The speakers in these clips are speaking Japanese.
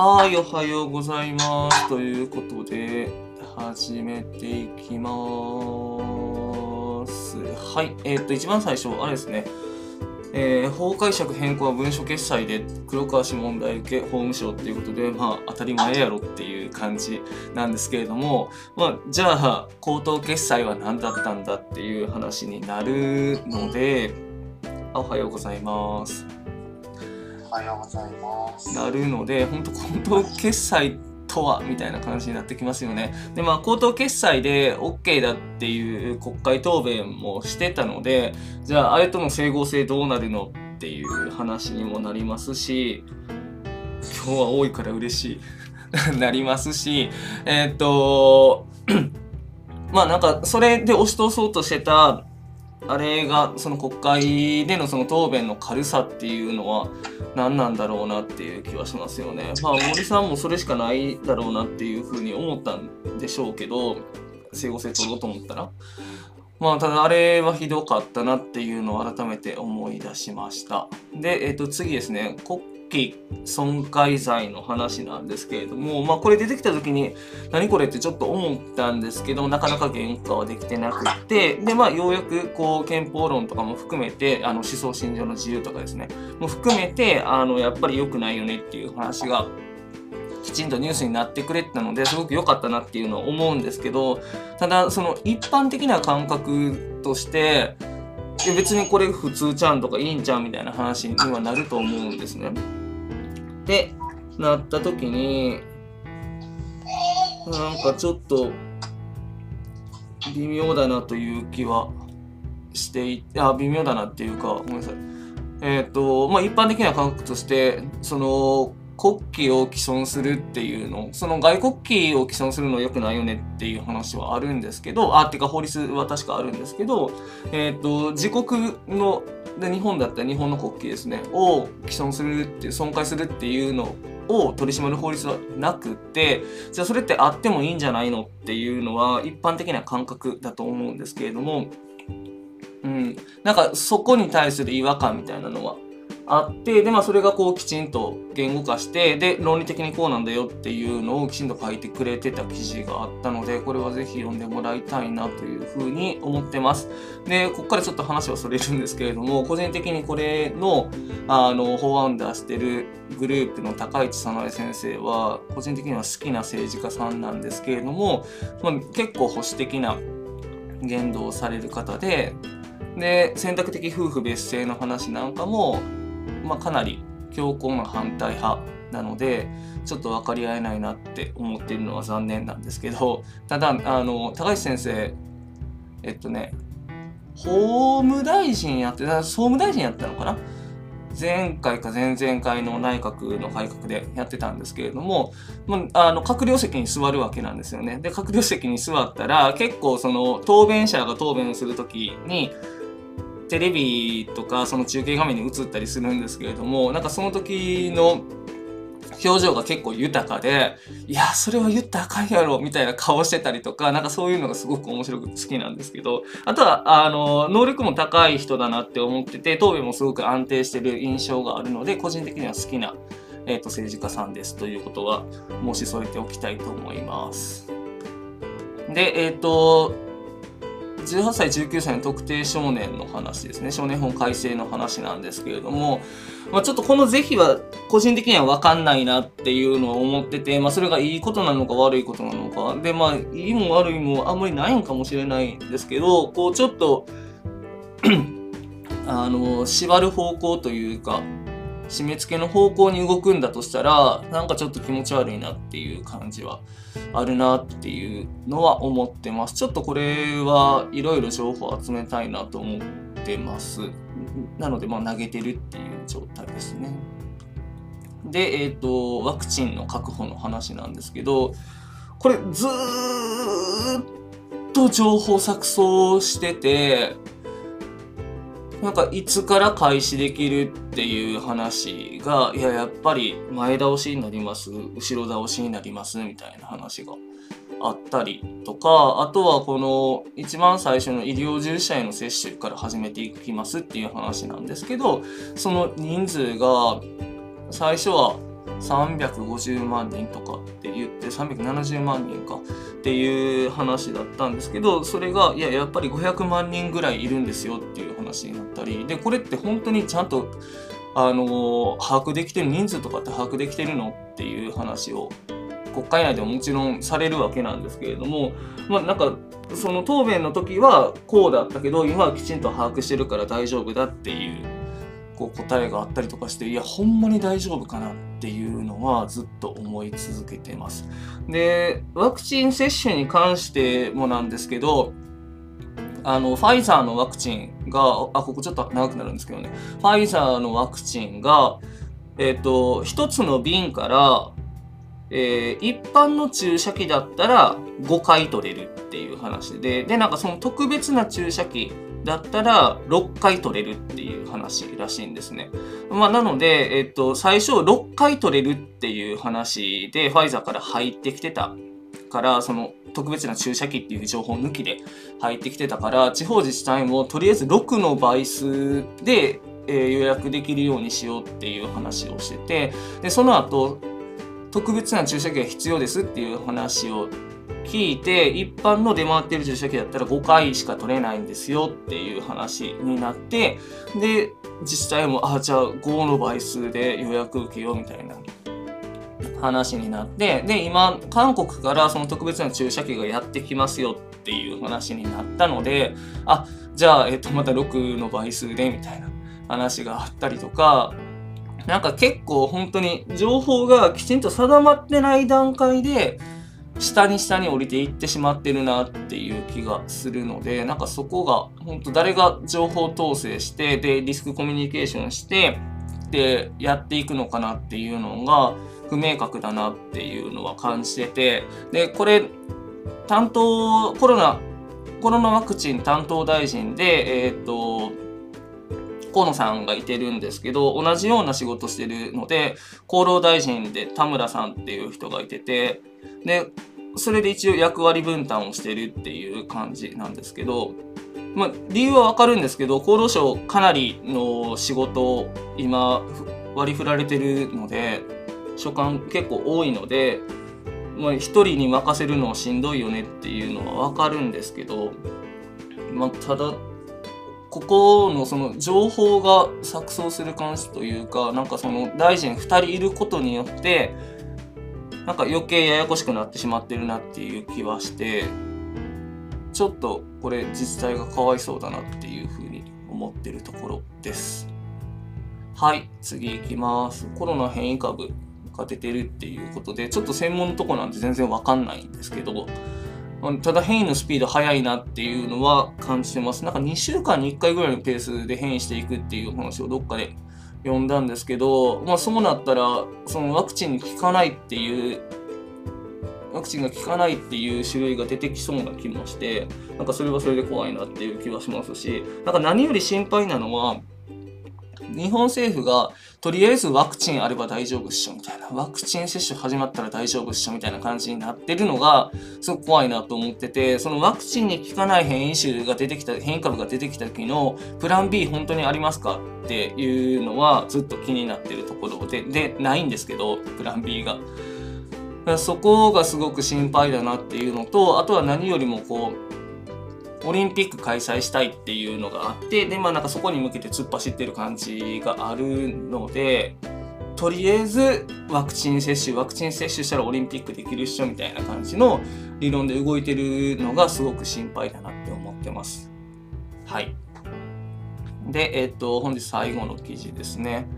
はい、おはようございます。ということで、始めていきます。はい、えーっと、一番最初、あれですね。えー法解釈変更は文書決済で黒川氏問題受け法務省っていうことで、まあ、当たり前やろっていう感じなんですけれども、まあ、じゃあ口頭決済は何だったんだっていう話になるのでおはようございます。おはようございます。なるので本当口頭決済とはみたいな感じになってきますよね。でまあ口頭決済で OK だっていう国会答弁もしてたのでじゃああれとの整合性どうなるのっていう話にもなりますし今日は多いから嬉しい なりますしえーっと まあなんかそれで押し通そうとしてたあれがその国会でのその答弁の軽さっていうのは何なんだろうなっていう気はしますよね。まあ森さんもそれしかないだろうなっていうふうに思ったんでしょうけど整合性取ろうと思ったら。まあただあれはひどかったなっていうのを改めて思い出しました。で、えっ、と次ですね国旗損壊罪の話なんですけれどもまあこれ出てきた時に何これってちょっと思ったんですけどなかなか原価はできてなくってでまあようやくこう憲法論とかも含めてあの思想信条の自由とかですねも含めてあのやっぱり良くないよねっていう話がきちんとニュースになってくれてたのですごく良かったなっていうのは思うんですけどただその一般的な感覚として別にこれ普通ちゃんとかいいんちゃうみたいな話にはなると思うんですね。でなった時になんかちょっと微妙だなという気はしていてあ微妙だなっていうかごめんなさい。えっ、とまあ一般的な感覚としてその国旗を既存するっていうのその外国旗を既存するの良くないよねっていう話はあるんですけどあってか法律は確かあるんですけどえっ、と自国ので日本だったら日本の国旗ですねを既存するって損壊するっていうのを取り締まる法律はなくてじゃあそれってあってもいいんじゃないのっていうのは一般的な感覚だと思うんですけれども、うん、なんかそこに対する違和感みたいなのはあってでまあそれがこうきちんと言語化してで論理的にこうなんだよっていうのをきちんと書いてくれてた記事があったのでこれはぜひ読んでもらいたいなというふうに思ってます。でここからちょっと話はそれるんですけれども個人的にこれのあの法案出してるグループの高市早苗先生は個人的には好きな政治家さんなんですけれども、まあ、結構保守的な言動をされる方でで選択的夫婦別姓の話なんかも、まあ、かなり強硬な反対派なのでちょっと分かり合えないなって思っているのは残念なんですけどただあの高市先生えっとね法務大臣やって総務大臣やったのかな？前回か前々回の内閣の改革でやってたんですけれども、まあ、あの閣僚席に座るわけなんですよね。で閣僚席に座ったら結構その答弁者が答弁する時にテレビとかその中継画面に映ったりするんですけれどもなんかその時の表情が結構豊かでいやそれは言ったらあかんやろみたいな顔してたりとかなんかそういうのがすごく面白く好きなんですけどあとはあの能力も高い人だなって思ってて答弁もすごく安定してる印象があるので個人的には好きな、えー、と政治家さんですということは申し添えておきたいと思います。でえっ、と18歳19歳の特定少年の話ですね。少年法改正の話なんですけれども、まあ、ちょっとこの是非は個人的には分かんないなっていうのを思ってて、まあ、それがいいことなのか悪いことなのか。でまあいいも悪いもあんまりないんかもしれないんですけどこうちょっと あの縛る方向というか締め付けの方向に動くんだとしたらなんかちょっと気持ち悪いなっていう感じはあるなっていうのは思ってます。ちょっとこれはいろいろ情報を集めたいなと思ってます。なのでまあ投げてるっていう状態ですね。でえっ、とワクチンの確保の話なんですけどこれずーっと情報錯綜しててなんかいつから開始できるっていう話が、いや、やっぱり前倒しになります、後ろ倒しになりますみたいな話があったりとか、あとはこの一番最初の医療従事者への接種から始めていきますっていう話なんですけど、その人数が最初は350万人とかって言って370万人か。っていう話だったんですけどそれがいややっぱり500万人ぐらいいるんですよっていう話になったりでこれって本当にちゃんとあの把握できてる人数とかって把握できてるのっていう話を国会内でももちろんされるわけなんですけれどもまあなんかその答弁の時はこうだったけど今はきちんと把握してるから大丈夫だっていうこう答えがあったりとかしていやほんまに大丈夫かなっていうのはずっと思い続けてます。でワクチン接種に関してもなんですけどあのファイザーのワクチンがあここちょっと長くなるんですけどねファイザーのワクチンがえっ、と1つの瓶からえー、一般の注射器だったら5回取れるっていう話で、で、なんかその特別な注射器だったら6回取れるっていう話らしいんですね。まあ、なので、えっと、最初6回取れるっていう話でファイザーから入ってきてたから、その特別な注射器っていう情報抜きで入ってきてたから、地方自治体もとりあえず6の倍数で、えー、予約できるようにしようっていう話をしてて、で、その後、特別な注射器が必要ですっていう話を聞いて一般の出回ってる注射器だったら5回しか取れないんですよっていう話になってで自治体もあじゃあ5の倍数で予約受けようみたいな話になってで今韓国からその特別な注射器がやってきますよっていう話になったのであじゃあ、えっと、また6の倍数でみたいな話があったりとかなんか結構本当に情報がきちんと定まってない段階で下に下に降りていってしまってるなっていう気がするのでなんかそこが本当誰が情報統制してでリスクコミュニケーションしてでやっていくのかなっていうのが不明確だなっていうのは感じててでこれ担当コロナコロナワクチン担当大臣でえっ、ー、と河野さんがいてるんですけど同じような仕事してるので厚労大臣で田村さんっていう人がいててでそれで一応役割分担をしてるっていう感じなんですけど、まあ、理由はわかるんですけど厚労省かなりの仕事を今割り振られてるので所管結構多いので、まあ、1人に任せるのはしんどいよねっていうのはわかるんですけど、まあ、ただここのその情報が錯綜する感じというかなんかその大臣2人いることによってなんか余計ややこしくなってしまってるなっていう気はしてちょっとこれ自治体がかわいそうだなっていうふうに思ってるところです。はい次いきます。コロナ変異株が出てるっていうことでちょっと専門のとこなんで全然わかんないんですけどただ変異のスピード速いなっていうのは感じてます。なんか2週間に1回ぐらいのペースで変異していくっていう話をどっかで読んだんですけど、まあそうなったら、そのワクチンに効かないっていう、ワクチンが効かないっていう種類が出てきそうな気もして、なんかそれはそれで怖いなっていう気はしますし、なんか何より心配なのは、日本政府がとりあえずワクチンあれば大丈夫っしょみたいなワクチン接種始まったら大丈夫っしょみたいな感じになってるのがすごく怖いなと思っててそのワクチンに効かない変異種が出てきた変異株が出てきた時のプラン B 本当にありますかっていうのはずっと気になってるところででないんですけどプラン B が。そこがすごく心配だなっていうのとあとは何よりもこうオリンピック開催したいっていうのがあってでまあなんかそこに向けて突っ走ってる感じがあるのでとりあえずワクチン接種ワクチン接種したらオリンピックできるっしょみたいな感じの理論で動いてるのがすごく心配だなって思ってます。はい。で、えっと、本日最後の記事ですね。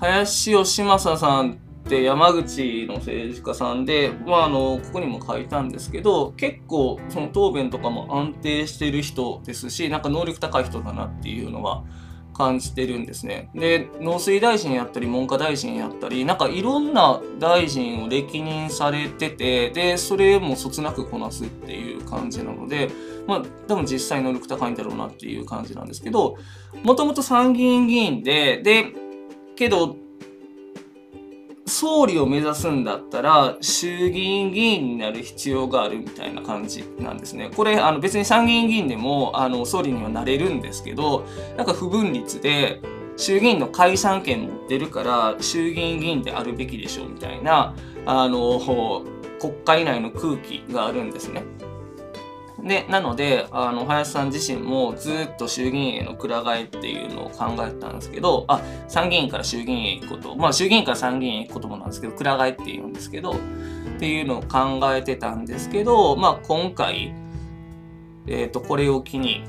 林義正さんって山口の政治家さんで、まあ、あのここにも書いたんですけど結構その答弁とかも安定してる人ですしなんか能力高い人だなっていうのは感じてるんですね。で農水大臣やったり文科大臣やったりなんかいろんな大臣を歴任されててでそれもそつなくこなすっていう感じなのでまあ多分実際能力高いんだろうなっていう感じなんですけどもともと参議院議員ででけど総理を目指すんだったら衆議院議員になる必要があるみたいな感じなんですね。これあの別に参議院議員でもあの総理にはなれるんですけどなんか不分率で衆議院の解散権持ってるから衆議院議員であるべきでしょうみたいなあの国会内の空気があるんですね。で、なので、あの、林さん自身もずっと衆議院へのくら替えっていうのを考えたんですけど、あ、参議院から衆議院へ行くこと、まあ衆議院から参議院へ行くこともなんですけど、くら替えって言うんですけど、っていうのを考えてたんですけど、まあ今回、えっ、ー、と、これを機に、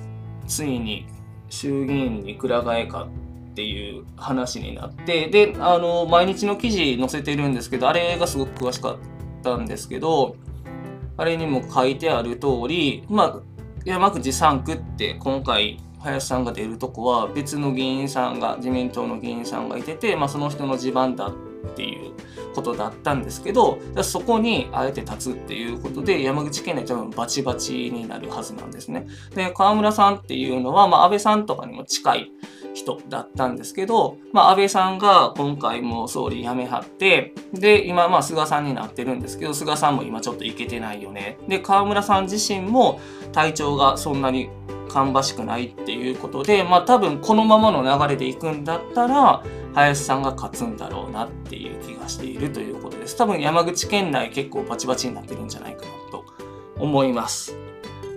ついに衆議院にくら替えかっていう話になって、で、あの、毎日の記事載せてるんですけど、あれがすごく詳しかったんですけど、あれにも書いてある通り、まあ、山口3区って今回林さんが出るとこは別の議員さんが自民党の議員さんがいてて、まあ、その人の地盤だっていうことだったんですけどそこにあえて立つっていうことで山口県内多分バチバチになるはずなんですね。で河村さんっていうのは、まあ、安倍さんとかにも近い人だったんですけど、まあ、安倍さんが今回も総理辞めはって、で、今、まあ、菅さんになってるんですけど、菅さんも今ちょっといけてないよね。で、河村さん自身も体調がそんなに芳しくないっていうことで、まあ、多分このままの流れでいくんだったら、林さんが勝つんだろうなっていう気がしているということです。多分山口県内結構バチバチになってるんじゃないかなと思います。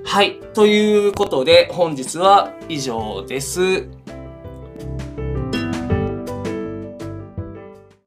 はい。ということで、本日は以上です。